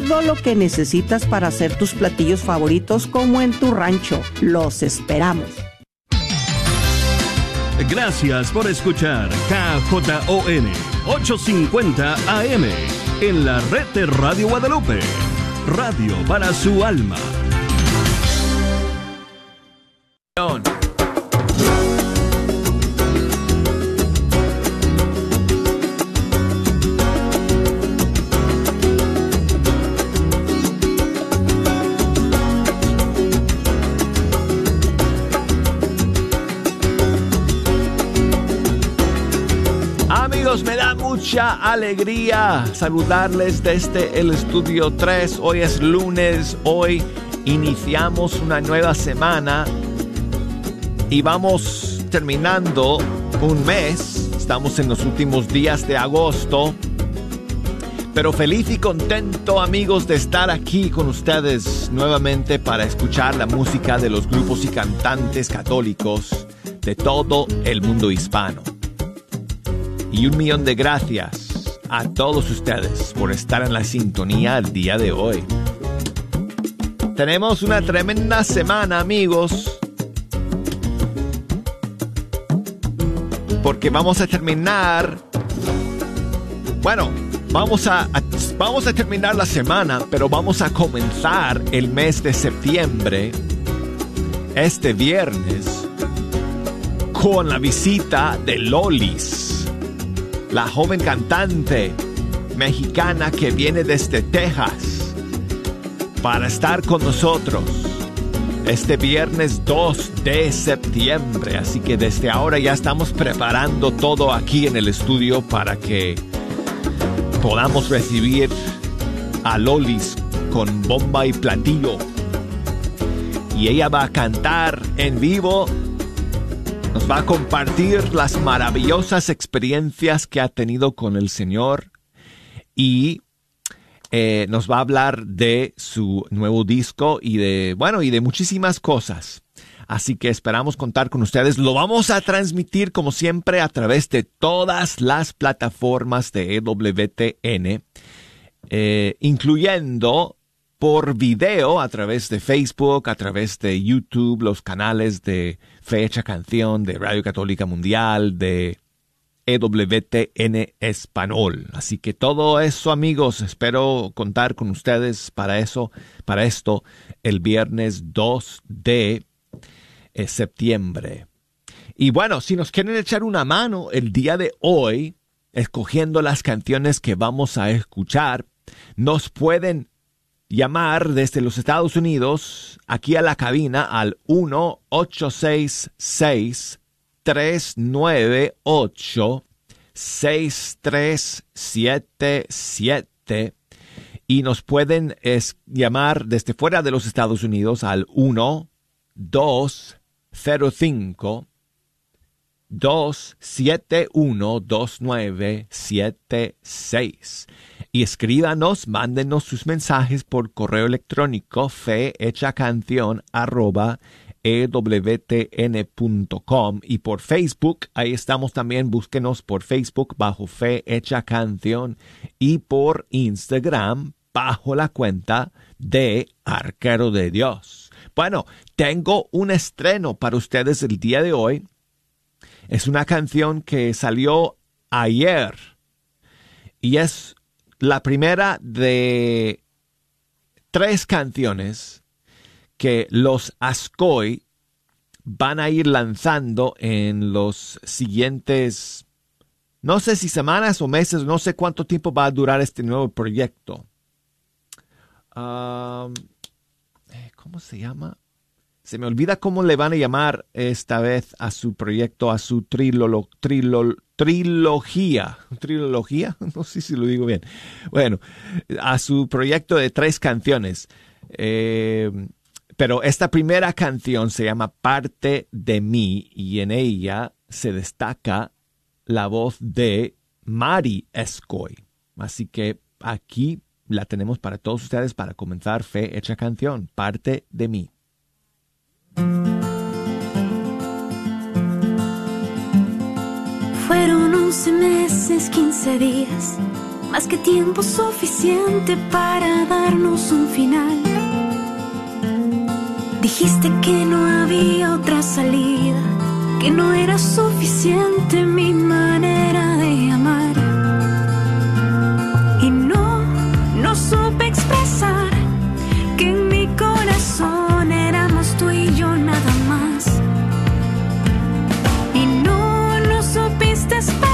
todo lo que necesitas para hacer tus platillos favoritos como en tu rancho. Los esperamos. Gracias por escuchar KJON 850 AM en la red de Radio Guadalupe. Radio para su alma. Mucha alegría saludarles desde el estudio 3. Hoy es lunes, hoy iniciamos una nueva semana y vamos terminando un mes. Estamos en los últimos días de agosto. Pero feliz y contento amigos de estar aquí con ustedes nuevamente para escuchar la música de los grupos y cantantes católicos de todo el mundo hispano y un millón de gracias a todos ustedes por estar en la sintonía el día de hoy. Tenemos una tremenda semana amigos. Porque vamos a terminar... Bueno, vamos a, vamos a terminar la semana, pero vamos a comenzar el mes de septiembre, este viernes, con la visita de Lolis la joven cantante mexicana que viene desde Texas para estar con nosotros este viernes 2 de septiembre. Así que desde ahora ya estamos preparando todo aquí en el estudio para que podamos recibir a Lolis con bomba y platillo. Y ella va a cantar en vivo nos va a compartir las maravillosas experiencias que ha tenido con el Señor y eh, nos va a hablar de su nuevo disco y de, bueno, y de muchísimas cosas. Así que esperamos contar con ustedes. Lo vamos a transmitir como siempre a través de todas las plataformas de EWTN, eh, incluyendo por video a través de Facebook, a través de YouTube, los canales de Fecha Canción, de Radio Católica Mundial, de EWTN Español. Así que todo eso, amigos, espero contar con ustedes para eso, para esto, el viernes 2 de eh, septiembre. Y bueno, si nos quieren echar una mano el día de hoy, escogiendo las canciones que vamos a escuchar, nos pueden llamar desde los Estados Unidos aquí a la cabina al 1-866-398-6377 y nos pueden llamar desde fuera de los Estados Unidos al 1 205 271 2976 y escríbanos, mándenos sus mensajes por correo electrónico canción arroba ewtn.com y por Facebook, ahí estamos también, búsquenos por Facebook bajo Fe Hecha Canción y por Instagram bajo la cuenta de Arquero de Dios. Bueno, tengo un estreno para ustedes el día de hoy. Es una canción que salió ayer y es la primera de tres canciones que los Ascoy van a ir lanzando en los siguientes, no sé si semanas o meses, no sé cuánto tiempo va a durar este nuevo proyecto. Eh, ¿Cómo se llama? Se me olvida cómo le van a llamar esta vez a su proyecto, a su trilolo, trilogía. ¿Trilogía? No sé si lo digo bien. Bueno, a su proyecto de tres canciones. Eh, pero esta primera canción se llama Parte de mí y en ella se destaca la voz de Mari Escoy. Así que aquí la tenemos para todos ustedes para comenzar Fe Hecha Canción, Parte de mí. Fueron once meses, quince días más que tiempo suficiente para darnos un final. Dijiste que no había otra salida, que no era suficiente mi manera de amar. Supiste esperar.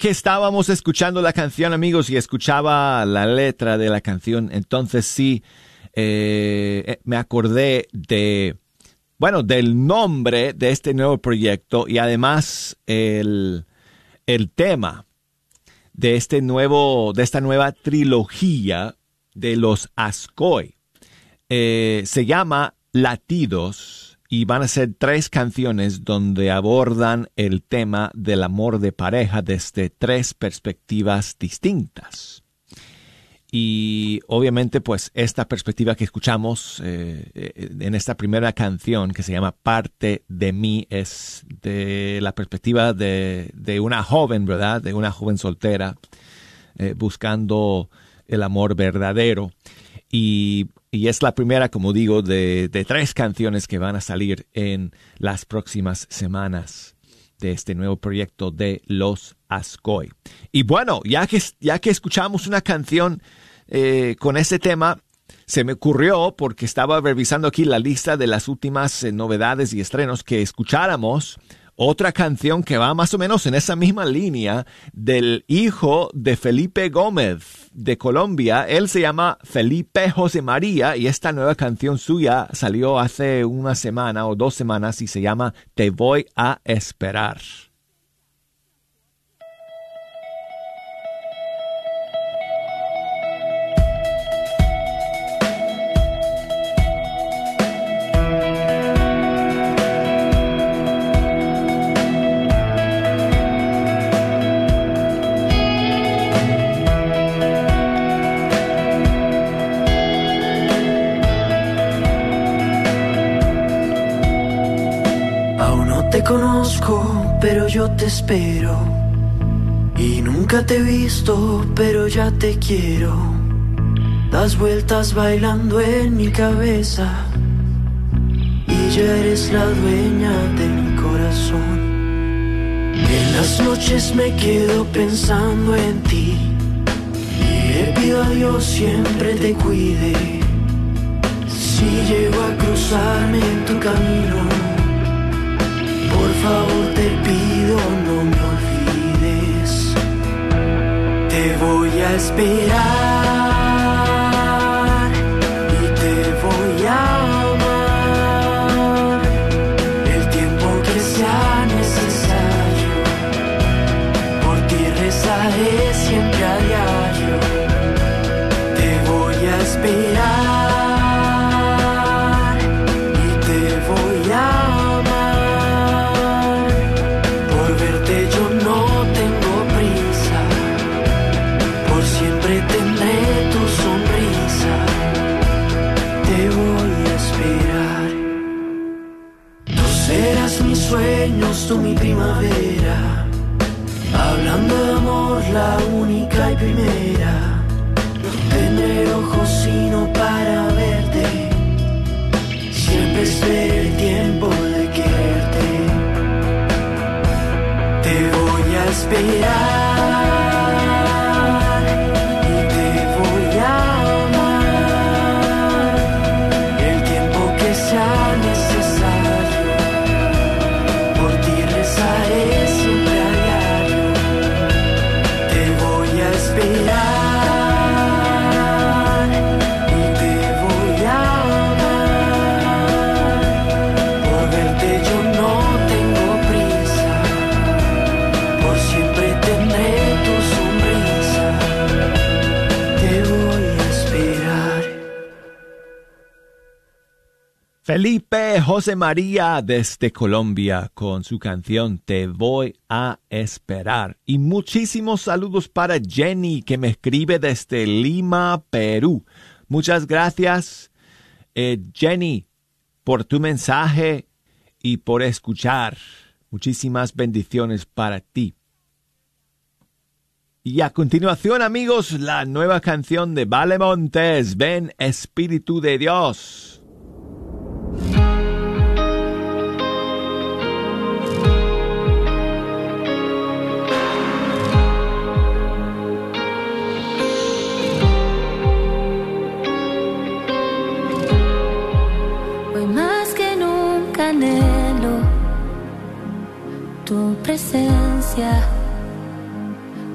Que estábamos escuchando la canción, amigos, y escuchaba la letra de la canción, entonces sí eh, eh, me acordé de, bueno, del nombre de este nuevo proyecto y además el, el tema de este nuevo, de esta nueva trilogía de los Ascoy. Eh, se llama Latidos y van a ser tres canciones donde abordan el tema del amor de pareja desde tres perspectivas distintas. Y obviamente pues esta perspectiva que escuchamos eh, eh, en esta primera canción que se llama Parte de mí es de la perspectiva de, una joven, ¿verdad? De una joven soltera eh, buscando el amor verdadero. Y, es la primera, como digo, de, tres canciones que van a salir en las próximas semanas de este nuevo proyecto de Los Ascoy. Y bueno, ya que, ya que escuchamos una canción eh, con ese tema, se me ocurrió, porque estaba revisando aquí la lista de las últimas eh, novedades y estrenos, que escucháramos otra canción que va más o menos en esa misma línea del hijo de Felipe Gómez de Colombia. Él se llama Felipe José María y esta nueva canción suya salió hace una semana o dos semanas y se llama Te voy a esperar. Yo te espero. Y nunca te he visto, pero ya te quiero. Das vueltas bailando en mi cabeza. Y ya eres la dueña de mi corazón. En las noches me quedo pensando en ti. Y le pido a Dios siempre te cuide. Si llego a cruzarme en tu camino por favor te pido no me olvides. Te voy a esperar y te voy a amar el tiempo que sea necesario. Por ti rezaré siempre a primavera, hablando de amor la única y primera. Felipe José María desde Colombia con su canción Te voy a esperar. Y muchísimos saludos para Jenny que me escribe desde Lima, Perú. Muchas gracias, eh, Jenny, por tu mensaje y por escuchar. Muchísimas bendiciones para ti. Y a continuación, amigos, la nueva canción de Vale Montes, Ven Espíritu de Dios. Presencia,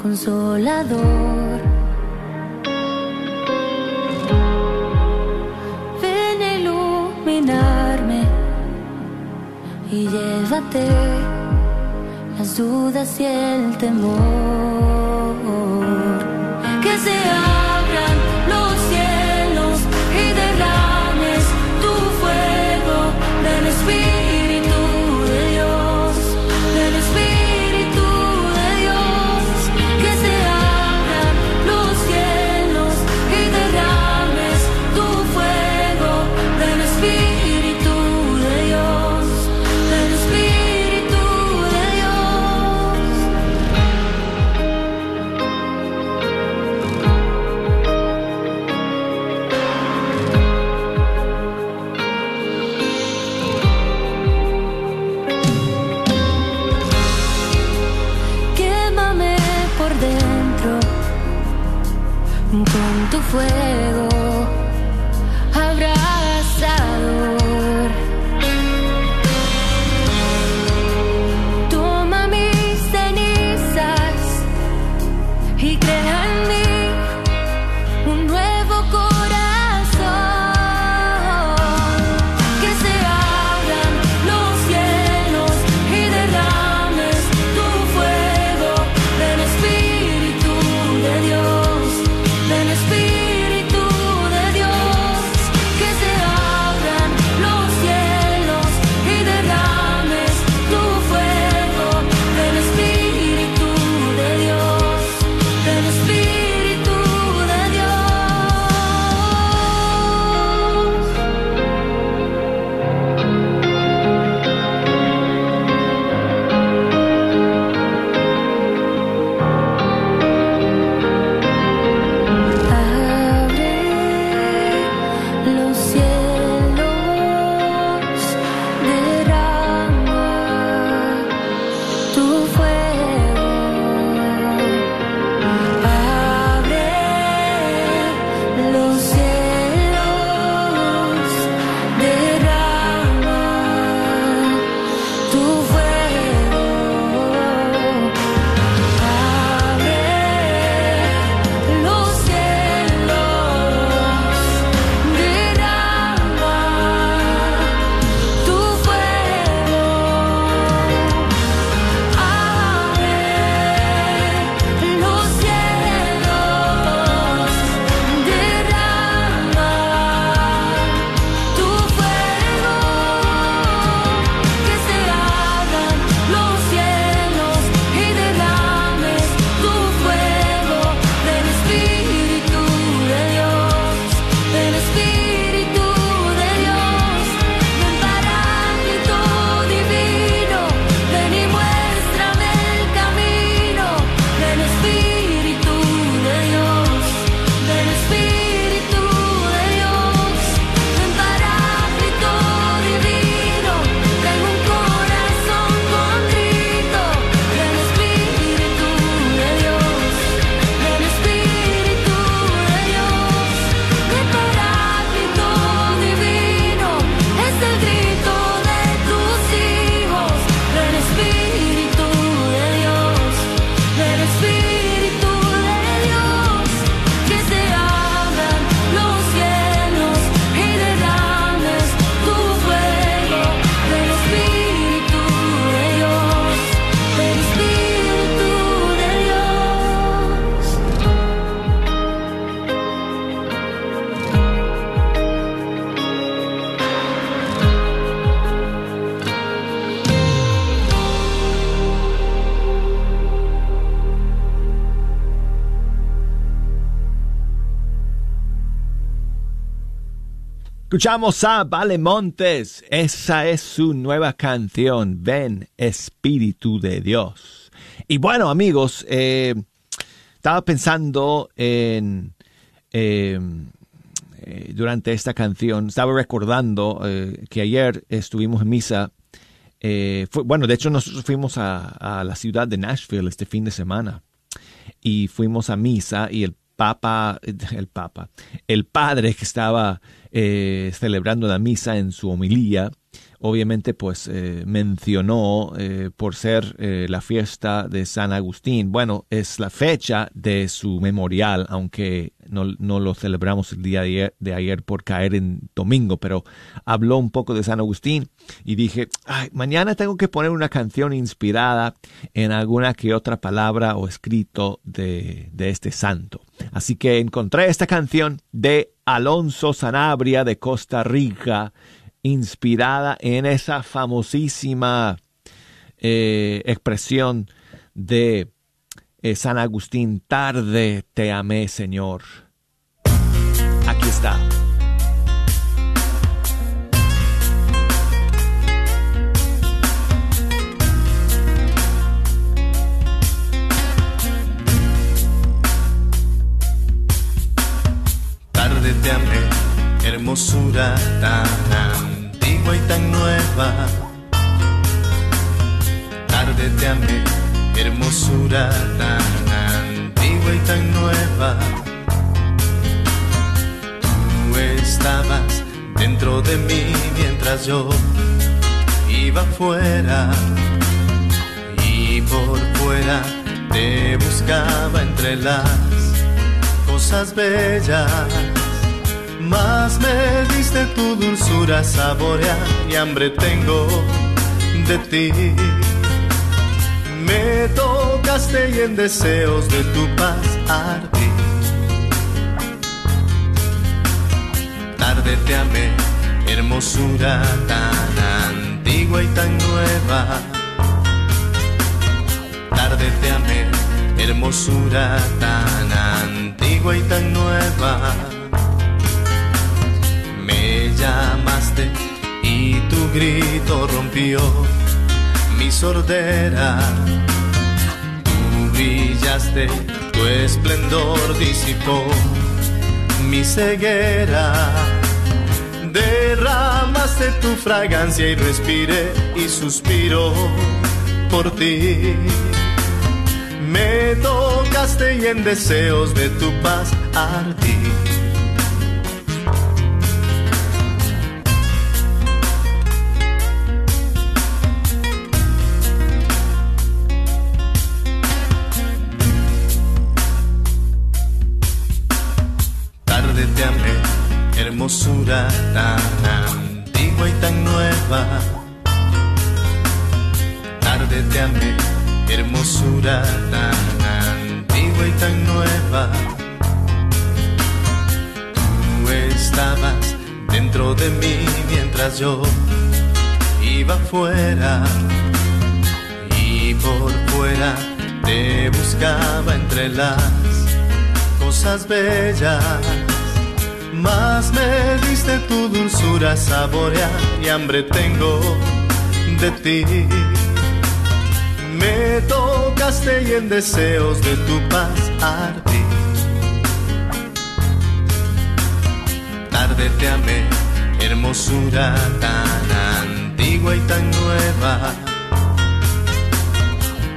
consolador y llévate las dudas y el temor. Escuchamos a Vale Montes. Esa es su nueva canción, Ven Espíritu de Dios. Y bueno, amigos, eh, estaba pensando en... Eh, eh, durante esta canción, estaba recordando que ayer estuvimos en misa. bueno, de hecho nosotros fuimos a la ciudad de Nashville este fin de semana y fuimos a misa y el Papa, el Papa, el padre que estaba eh, celebrando la misa en su homilía, obviamente pues eh, mencionó eh, por ser la fiesta de San Agustín. Bueno, es la fecha de su memorial, aunque no, lo celebramos el día de ayer, por caer en domingo, pero habló un poco de San Agustín y dije, Ay, mañana tengo que poner una canción inspirada en alguna que otra palabra o escrito de, de este santo. Así que encontré esta canción de Alonso Sanabria de Costa Rica, inspirada en esa famosísima eh, expresión de eh, San Agustín, tarde te amé Señor. Aquí está. Hermosura tan antigua y tan nueva. Tarde te amé hermosura tan antigua y tan nueva. Tú estabas dentro de mí mientras yo iba fuera y por fuera te buscaba entre las cosas bellas. Más me diste tu dulzura saborear y hambre tengo de ti me tocaste y en deseos de tu paz ardí. Tarde te amé, hermosura tan antigua y tan nueva. Tarde te amé, hermosura tan antigua y tan nueva. Llamaste y tu grito rompió mi sordera. Tú brillaste, tu esplendor disipó mi ceguera. Derramaste tu fragancia y respiré y suspiro por ti. Me tocaste y en deseos de tu paz ardí. Hermosura tan antigua y tan nueva. Tarde te amé, hermosura tan antigua y tan nueva. Tú estabas dentro de mí mientras yo iba fuera y por fuera te buscaba entre las cosas bellas más me diste tu dulzura saborear y hambre tengo de ti. Me tocaste y en deseos de tu paz ardí. Tarde te amé, hermosura tan antigua y tan nueva.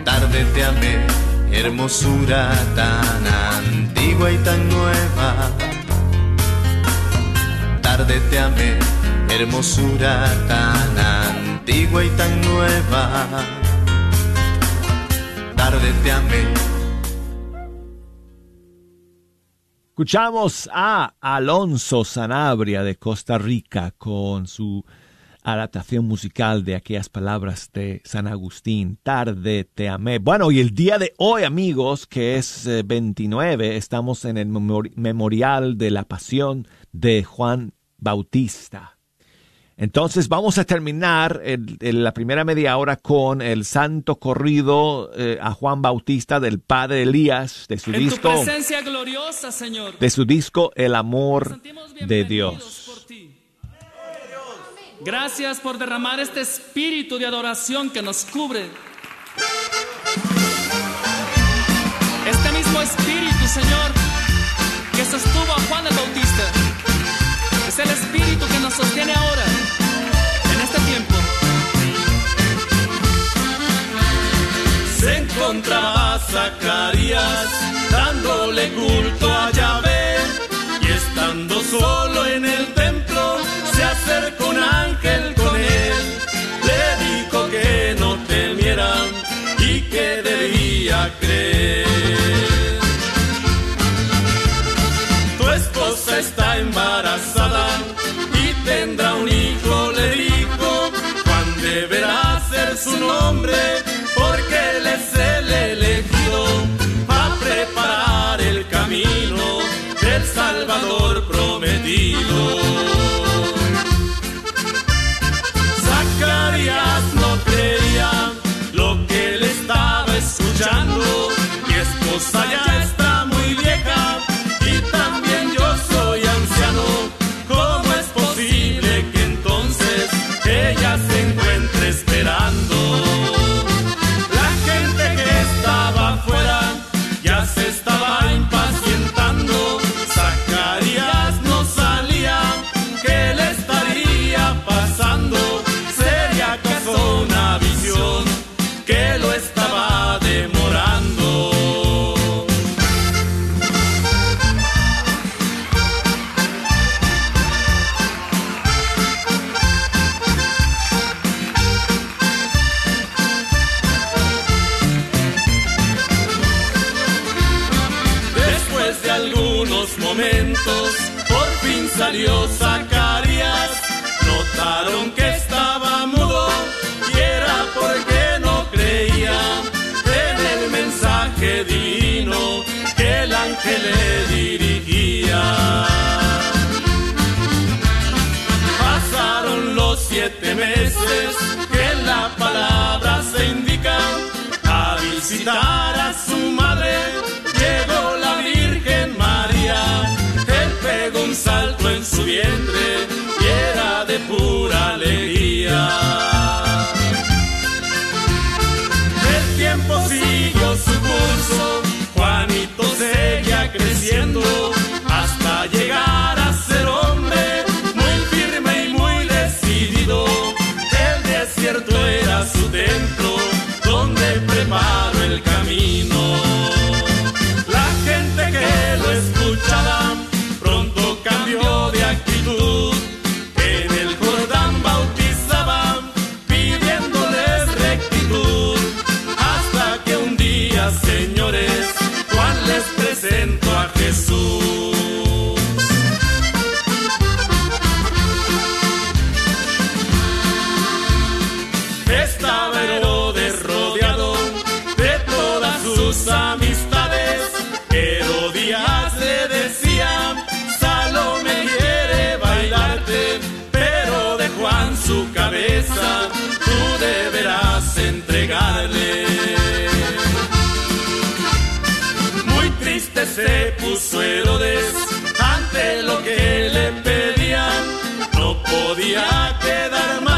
Tarde te amé, hermosura tan antigua y tan nueva tarde te amé, hermosura tan antigua y tan nueva. Tarde te amé. Escuchamos a Alonso Sanabria de Costa Rica con su adaptación musical de aquellas palabras de San Agustín, tarde te amé. Bueno, y el día de hoy, amigos, que es 29, eh, estamos en el memorial de la pasión de Juan Bautista. Entonces vamos a terminar la primera media hora con el santo corrido eh, a Juan Bautista del padre Elías de su disco Señor. de su disco El amor de Dios. Gracias por derramar este espíritu de adoración que nos cubre. Este mismo espíritu, Señor, que sostuvo a Juan el Bautista el espíritu que nos sostiene ahora, en este tiempo. Se encontraba Zacarías dándole culto saia día te dará más.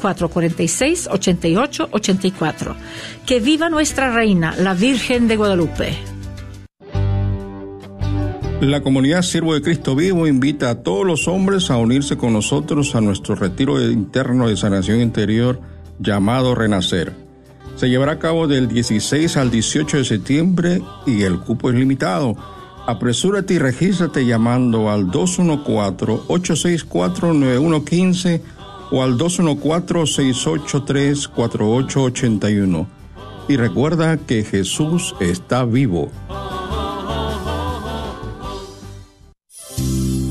446-8884. Que viva nuestra reina, la Virgen de Guadalupe. La comunidad Siervo de Cristo Vivo invita a todos los hombres a unirse con nosotros a nuestro retiro interno de sanación interior llamado Renacer. Se llevará a cabo del 16 al 18 de septiembre y el cupo es limitado. Apresúrate y regístrate llamando al 214-864-9115 o al 214-683-4881. Y recuerda que Jesús está vivo.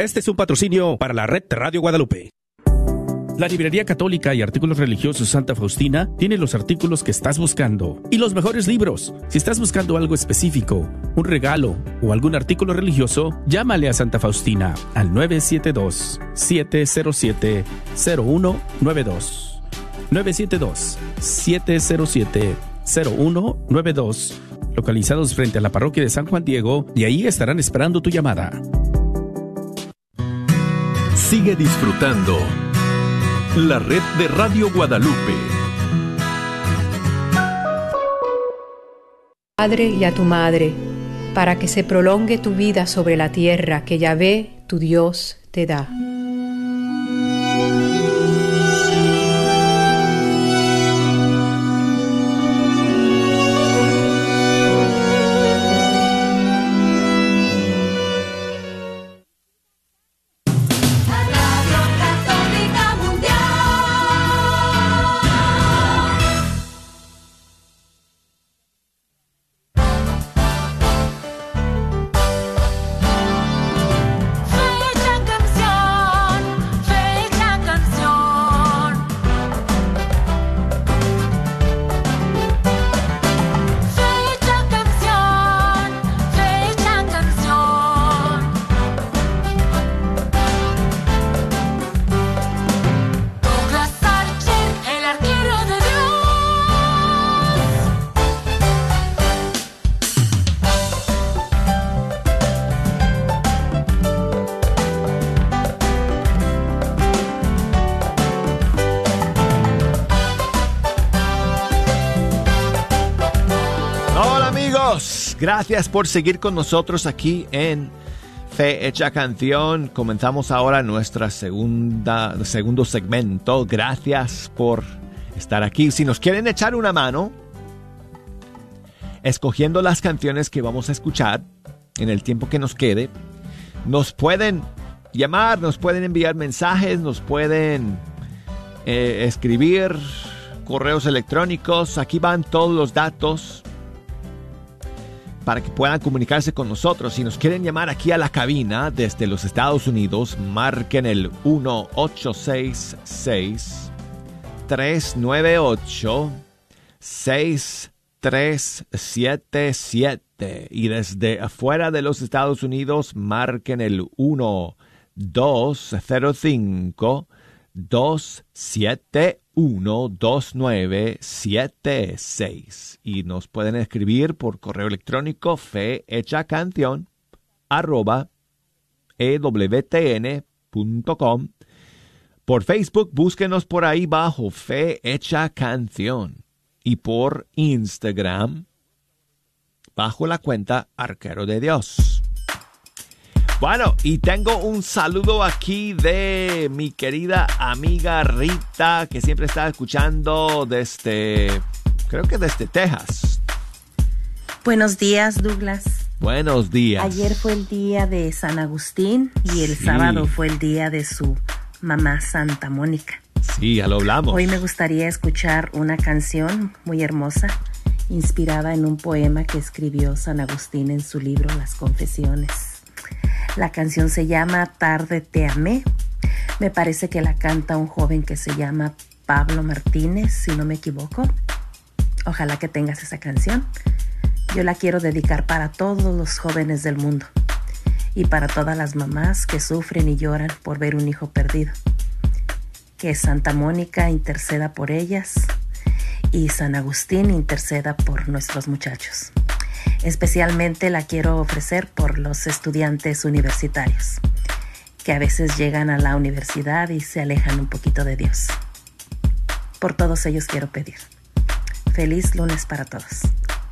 Este es un patrocinio para la red Radio Guadalupe. La Librería Católica y Artículos Religiosos Santa Faustina tiene los artículos que estás buscando y los mejores libros. Si estás buscando algo específico, un regalo o algún artículo religioso, llámale a Santa Faustina al 972-707-0192. 972-707-0192. Localizados frente a la parroquia de San Juan Diego y ahí estarán esperando tu llamada. Sigue disfrutando la red de Radio Guadalupe. Padre y a tu madre, para que se prolongue tu vida sobre la tierra que Yahvé, tu Dios, te da. Gracias por seguir con nosotros aquí en Fe Hecha Canción. Comenzamos ahora nuestra segunda, segundo segmento. Gracias por estar aquí. Si nos quieren echar una mano, escogiendo las canciones que vamos a escuchar en el tiempo que nos quede, nos pueden llamar, nos pueden enviar mensajes, nos pueden eh, escribir correos electrónicos. Aquí van todos los datos para que puedan comunicarse con nosotros. Si nos quieren llamar aquí a la cabina desde los Estados Unidos, marquen el 1866 398 6377 y desde afuera de los Estados Unidos marquen el 1205 271 2976 y nos pueden escribir por correo electrónico fe hecha canción arroba ewtn.com por Facebook búsquenos por ahí bajo fe hecha canción y por Instagram bajo la cuenta arquero de Dios. Bueno, y tengo un saludo aquí de mi querida amiga Rita, que siempre está escuchando desde, creo que desde Texas. Buenos días, Douglas. Buenos días. Ayer fue el día de San Agustín y el Sí. sábado fue el día de su mamá Santa Mónica. Sí, ya lo hablamos. Hoy me gustaría escuchar una canción muy hermosa, inspirada en un poema que escribió San Agustín en su libro Las Confesiones. La canción se llama Tarde te amé. Me parece que la canta un joven que se llama Pablo Martínez, si no me equivoco. Ojalá que tengas esa canción. Yo la quiero dedicar para todos los jóvenes del mundo y para todas las mamás que sufren y lloran por ver un hijo perdido. Que Santa Mónica interceda por ellas y San Agustín interceda por nuestros muchachos. Especialmente la quiero ofrecer por los estudiantes universitarios, que a veces llegan a la universidad y se alejan un poquito de Dios. Por todos ellos quiero pedir. Feliz lunes para todos.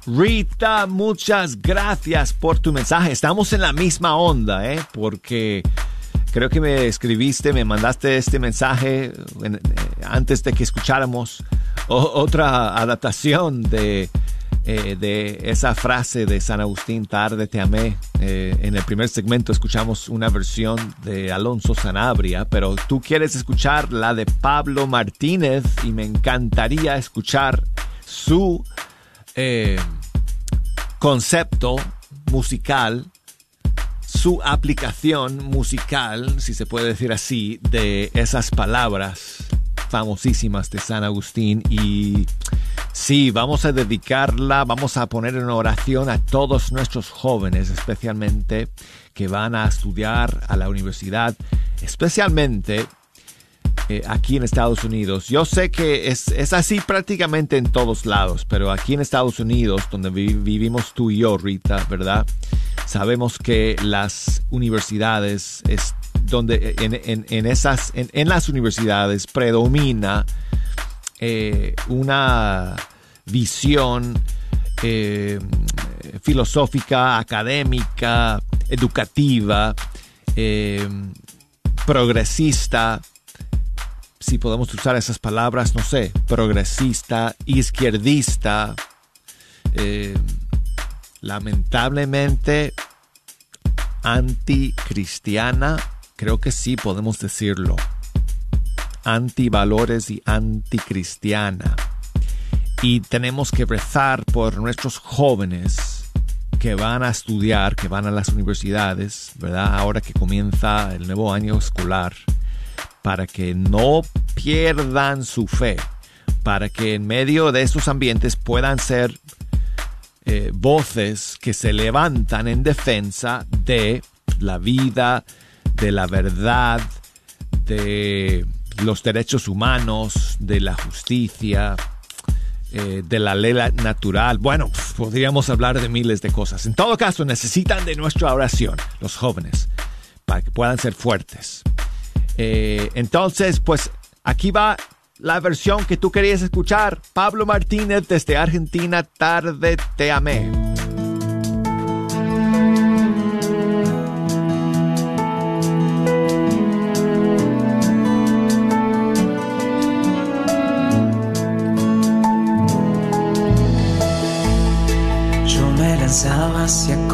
Rita, muchas gracias por tu mensaje. Estamos en la misma onda, ¿eh? Porque creo que me escribiste, me mandaste este mensaje eh, antes de que escucháramos otra adaptación de, eh, de esa frase de San Agustín, tarde te amé. Eh, en el primer segmento escuchamos una versión de Alonso Sanabria, pero tú quieres escuchar la de Pablo Martínez y me encantaría escuchar su concepto musical, su aplicación musical, si se puede decir así, de esas palabras famosísimas de San Agustín y sí, vamos a dedicarla, vamos a poner en oración a todos nuestros jóvenes, especialmente que van a estudiar a la universidad, especialmente eh, aquí en Estados Unidos. Yo sé que es, es, así prácticamente en todos lados, pero aquí en Estados Unidos, donde vivimos tú y yo, Rita, ¿verdad? Sabemos que las universidades, es donde en, en, esas, en, las universidades predomina eh, una visión eh, filosófica, académica, educativa, progresista, si podemos usar esas palabras, no sé, progresista, izquierdista, eh, lamentablemente anticristiana, creo que sí podemos decirlo, antivalores y anticristiana. Y tenemos que rezar por nuestros jóvenes que van a estudiar, que van a las universidades, ¿verdad? Ahora que comienza el nuevo año escolar para que no pierdan su fe, para que en medio de esos ambientes puedan ser eh, voces que se levantan en defensa de la vida, de la verdad, de los derechos humanos, de la justicia, eh, de la ley natural. Bueno, podríamos hablar de miles de cosas. En todo caso, necesitan de nuestra oración los jóvenes para que puedan ser fuertes. Eh, entonces, pues aquí va la versión que tú querías escuchar. Pablo Martínez desde Argentina, tarde te amé.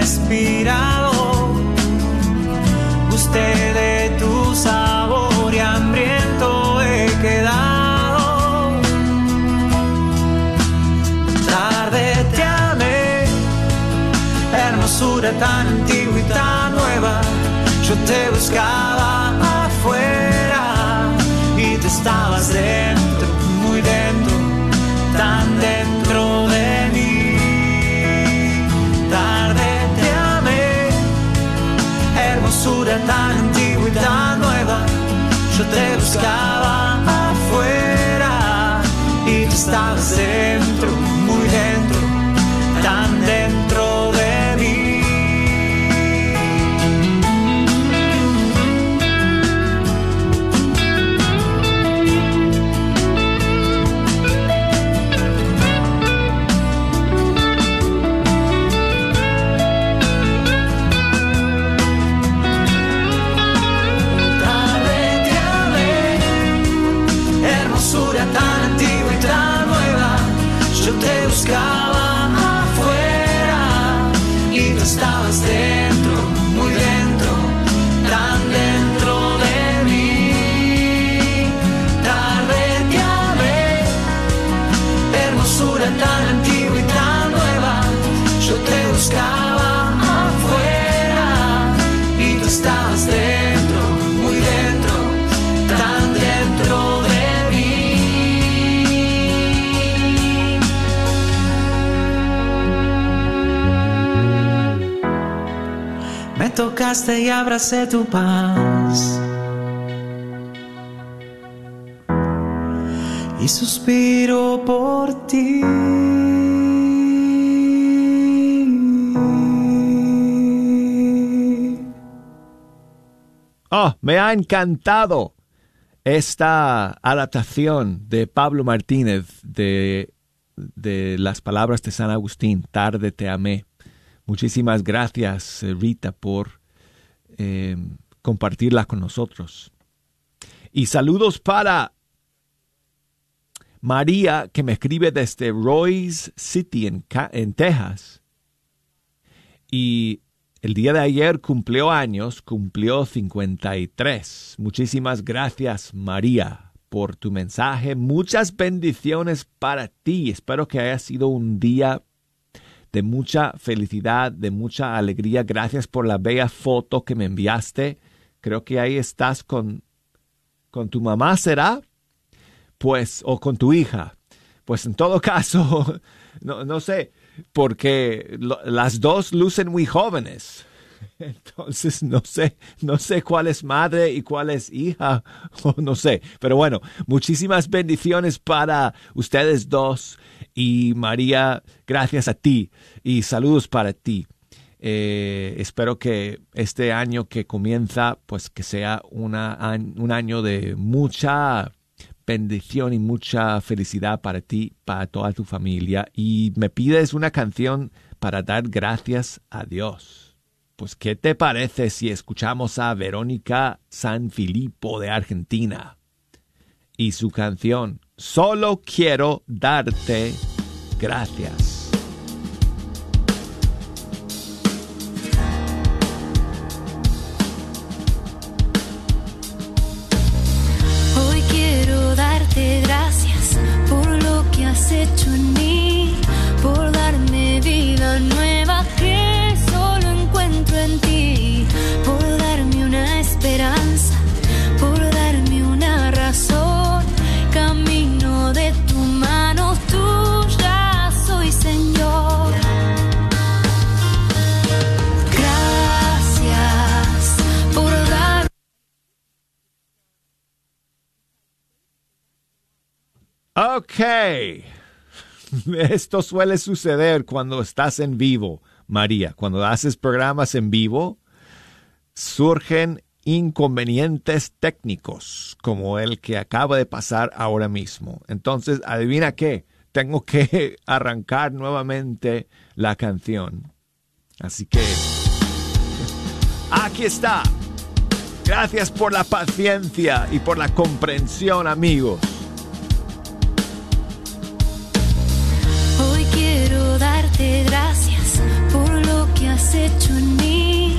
respirado. Usted de tu sabor y hambriento he quedado. Tarde te amé, hermosura tan antigua y tan nueva. Yo te buscaba afuera y tú estabas dentro, hermosura tan antigua y tan nueva. Yo te buscaba afuera y tú estabas dentro, buscaba afuera y tú estabas dentro, tocaste y abracé tu paz. Y suspiro por ti. Oh, me ha encantado esta adaptación de Pablo Martínez de, de las palabras de San Agustín, Tarde te amé. Muchísimas gracias, eh, Rita, por eh, compartirla con nosotros. Y saludos para María, que me escribe desde Royce City, en, en Texas. Y el día de ayer cumplió años, cumplió 53. Muchísimas gracias, María, por tu mensaje. Muchas bendiciones para ti. Espero que haya sido un día de mucha felicidad, de mucha alegría. Gracias por la bella foto que me enviaste. Creo que ahí estás con, con tu mamá, ¿será? Pues, o con tu hija. Pues en todo caso, no, no sé, porque las dos lucen muy jóvenes. Entonces no sé, no sé cuál es madre y cuál es hija, o no sé. Pero bueno, muchísimas bendiciones para ustedes dos y María, gracias a ti y saludos para ti. Eh, espero que este año que comienza, pues que sea una, un año de mucha bendición y mucha felicidad para ti, para toda tu familia. Y me pides una canción para dar gracias a Dios. Pues, ¿qué te parece si escuchamos a Verónica San Filipo de Argentina? Y su canción, Solo quiero darte gracias. Ok. Esto suele suceder cuando estás en vivo, María. Cuando haces programas en vivo, surgen inconvenientes técnicos, como el que acaba de pasar ahora mismo. Entonces, adivina qué, tengo que arrancar nuevamente la canción. Así que, aquí está. Gracias por la paciencia y por la comprensión, amigos. Quiero dar darte gracias por lo que has hecho en mí,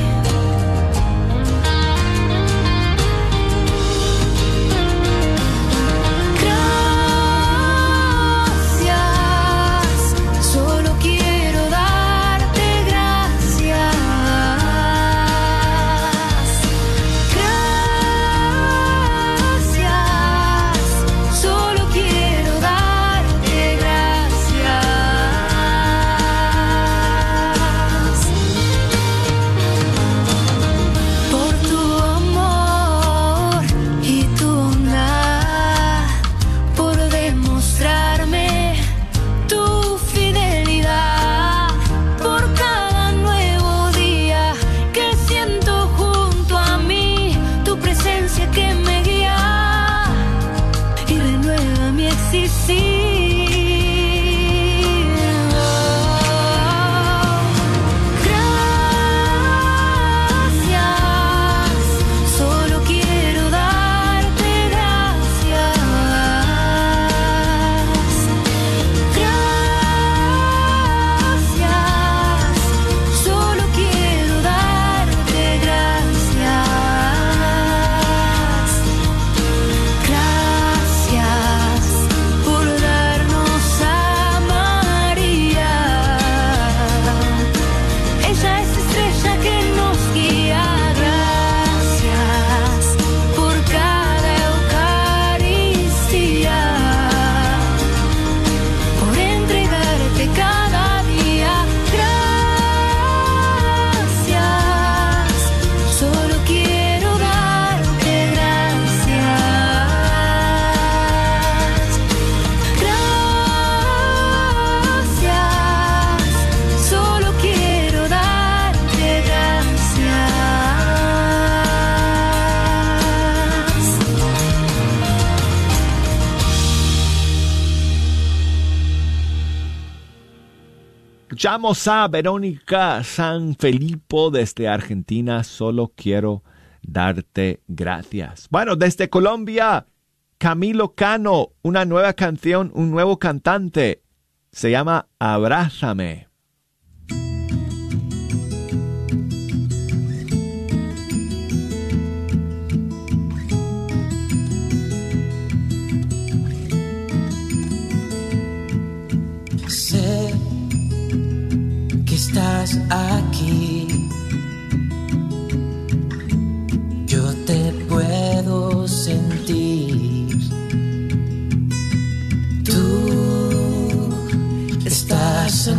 Escuchamos a Verónica San Felipo desde Argentina. Solo quiero darte gracias. Bueno, desde Colombia, Camilo Cano, una nueva canción, un nuevo cantante. Se llama Abrázame.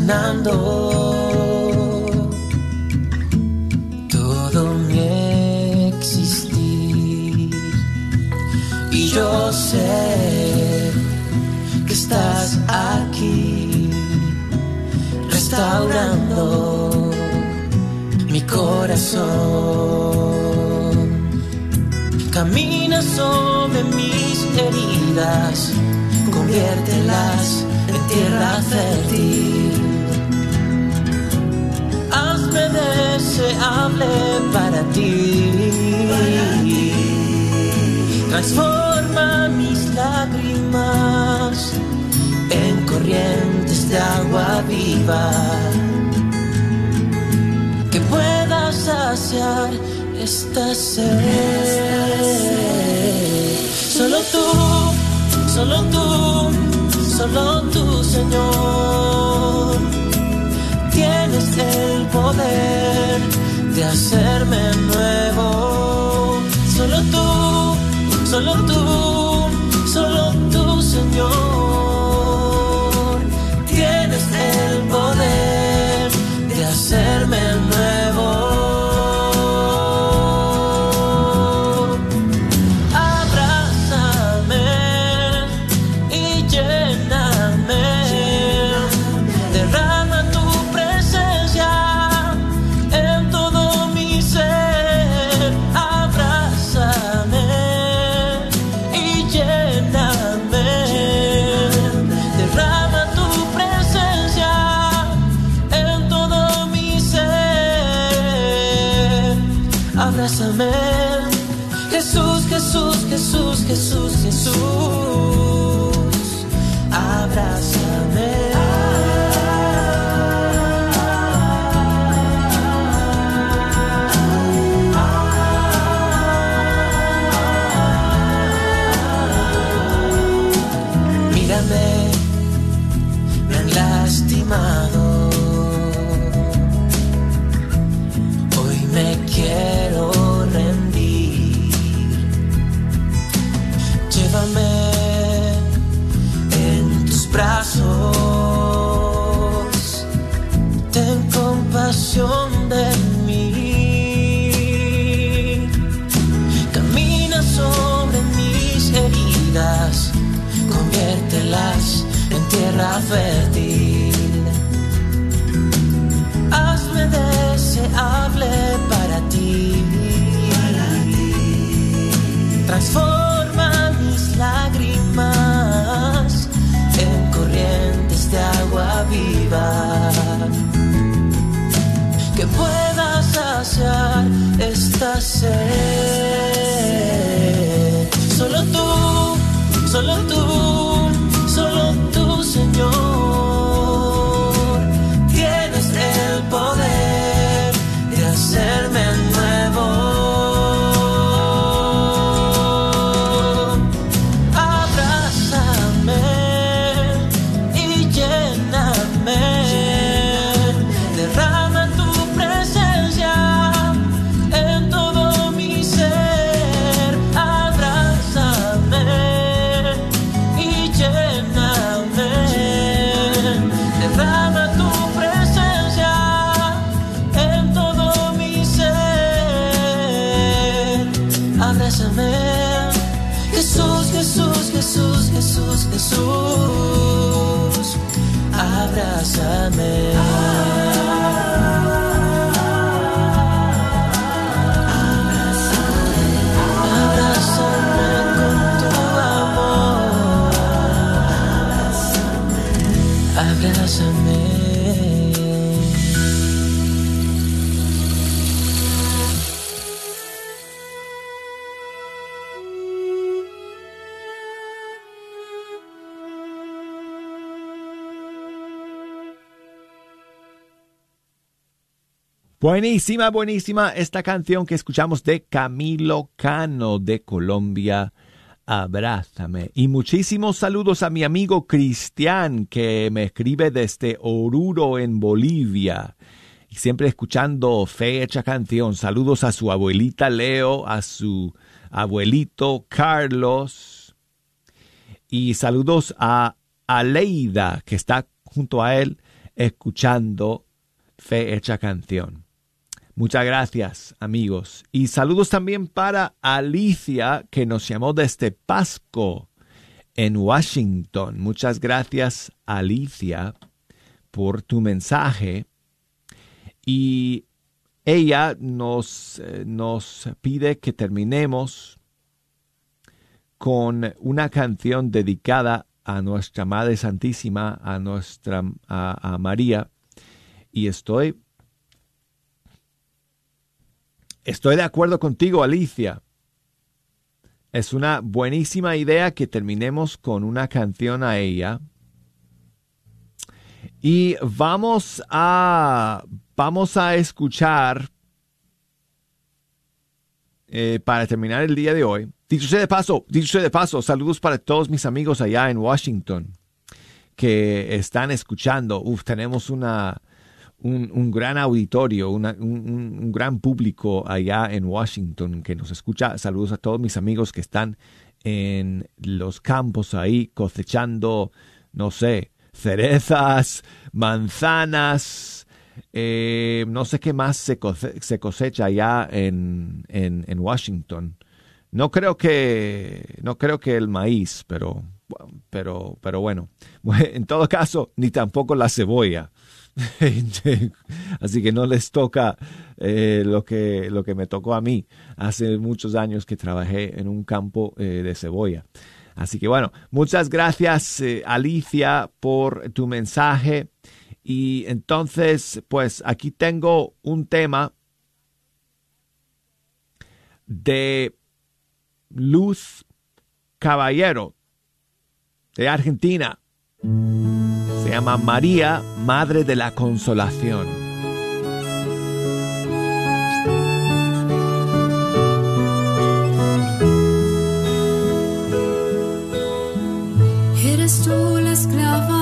Sanando todo mi existir. Y yo sé que estás aquí restaurando mi corazón. Camina sobre mis heridas conviértelas en tierra fértil. Hazme deseable para ti. Transforma mis lágrimas en corrientes de agua viva. Que puedas saciar esta sed. Solo tú, solo tú, solo tú, Señor. Tienes el poder de hacerme nuevo. Solo tú, solo tú, solo tú, Señor. Buenísima, buenísima esta canción que escuchamos de Camilo Cano de Colombia. Abrázame. Y muchísimos saludos a mi amigo Cristian que me escribe desde Oruro en Bolivia. Y siempre escuchando fecha canción. Saludos a su abuelita Leo, a su abuelito Carlos. Y saludos a Aleida que está junto a él escuchando Fe Hecha Canción. Muchas gracias, amigos. Y saludos también para Alicia, que nos llamó desde Pasco, en Washington. Muchas gracias, Alicia, por tu mensaje. Y ella nos, eh, nos pide que terminemos con una canción dedicada a nuestra Madre Santísima, a nuestra a, a María, y estoy estoy de acuerdo contigo, Alicia. Es una buenísima idea que terminemos con una canción a ella. Y vamos a vamos a escuchar eh, para terminar el día de hoy. Dicho sea de paso, dicho sea de paso, saludos para todos mis amigos allá en Washington que están escuchando. Uf, tenemos una, un, gran auditorio, un, un, gran público allá en Washington que nos escucha. Saludos a todos mis amigos que están en los campos ahí cosechando, no sé, cerezas, manzanas, eh, no sé qué más se, cosecha allá en, en, Washington. No creo que, no creo que el maíz, pero, pero, pero bueno. En todo caso, ni tampoco la cebolla. Así que no les toca eh, lo, que, lo que me tocó a mí hace muchos años que trabajé en un campo eh, de cebolla. Así que bueno, muchas gracias Alicia por tu mensaje. Y entonces, pues aquí tengo un tema de Luz Caballero de Argentina. Llama María, Madre de la Consolación. Eres tú la esclava,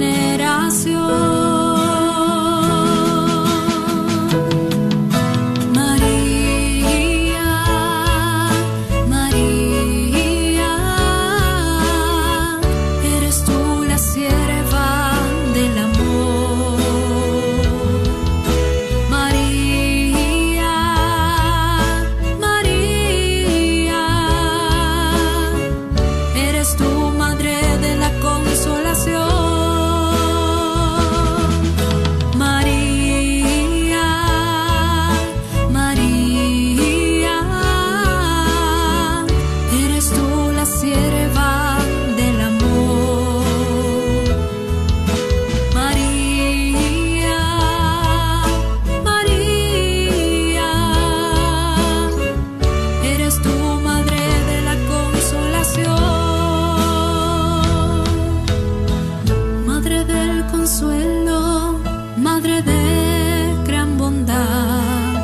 consuelo, Madre de gran bondad,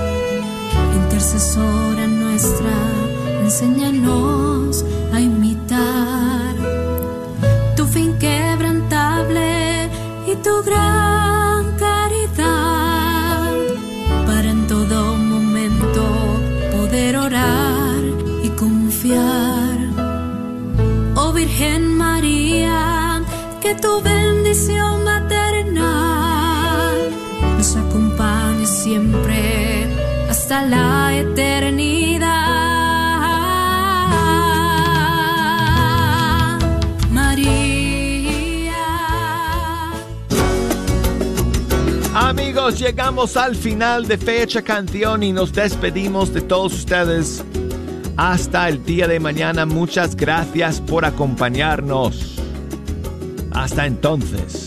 intercesora nuestra, enséñanos a imitar. Tu fin inquebrantable y tu gran caridad, para en todo momento poder orar y confiar. Oh Virgen María, que tu bendición llegamos al final de Fecha Canción y nos despedimos de todos ustedes. Hasta el día de mañana, muchas gracias por acompañarnos. Hasta entonces.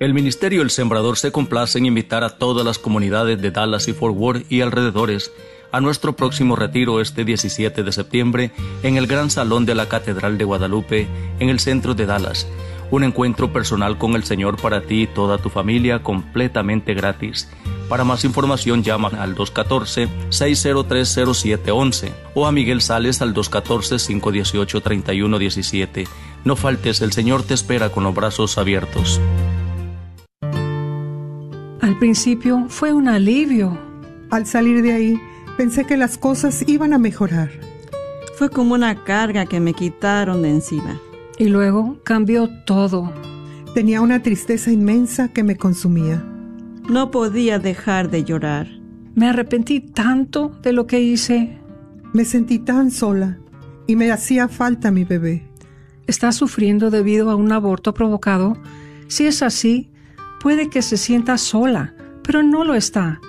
El Ministerio El Sembrador se complace en invitar a todas las comunidades de Dallas y Fort Worth y alrededores a nuestro próximo retiro este 17 de septiembre en el Gran Salón de la Catedral de Guadalupe en el centro de Dallas. Un encuentro personal con el Señor para ti y toda tu familia completamente gratis. Para más información llama al 214-6030711 o a Miguel Sales al 214-518-3117. No faltes, el Señor te espera con los brazos abiertos. Al principio fue un alivio. Al salir de ahí, pensé que las cosas iban a mejorar. Fue como una carga que me quitaron de encima. Y luego cambió todo. Tenía una tristeza inmensa que me consumía. No podía dejar de llorar. Me arrepentí tanto de lo que hice. Me sentí tan sola y me hacía falta mi bebé. ¿Está sufriendo debido a un aborto provocado? Si es así, puede que se sienta sola, pero no lo está.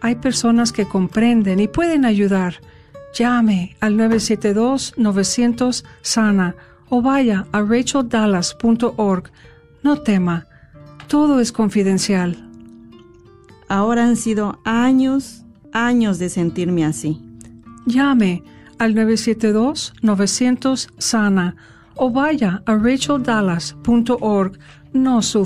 Hay personas que comprenden y pueden ayudar. Llame al 972-900-SANA o vaya a racheldallas.org. No tema, todo es confidencial. Ahora han sido años, años de sentirme así. Llame al 972-900-SANA o vaya a racheldallas.org. No sufra.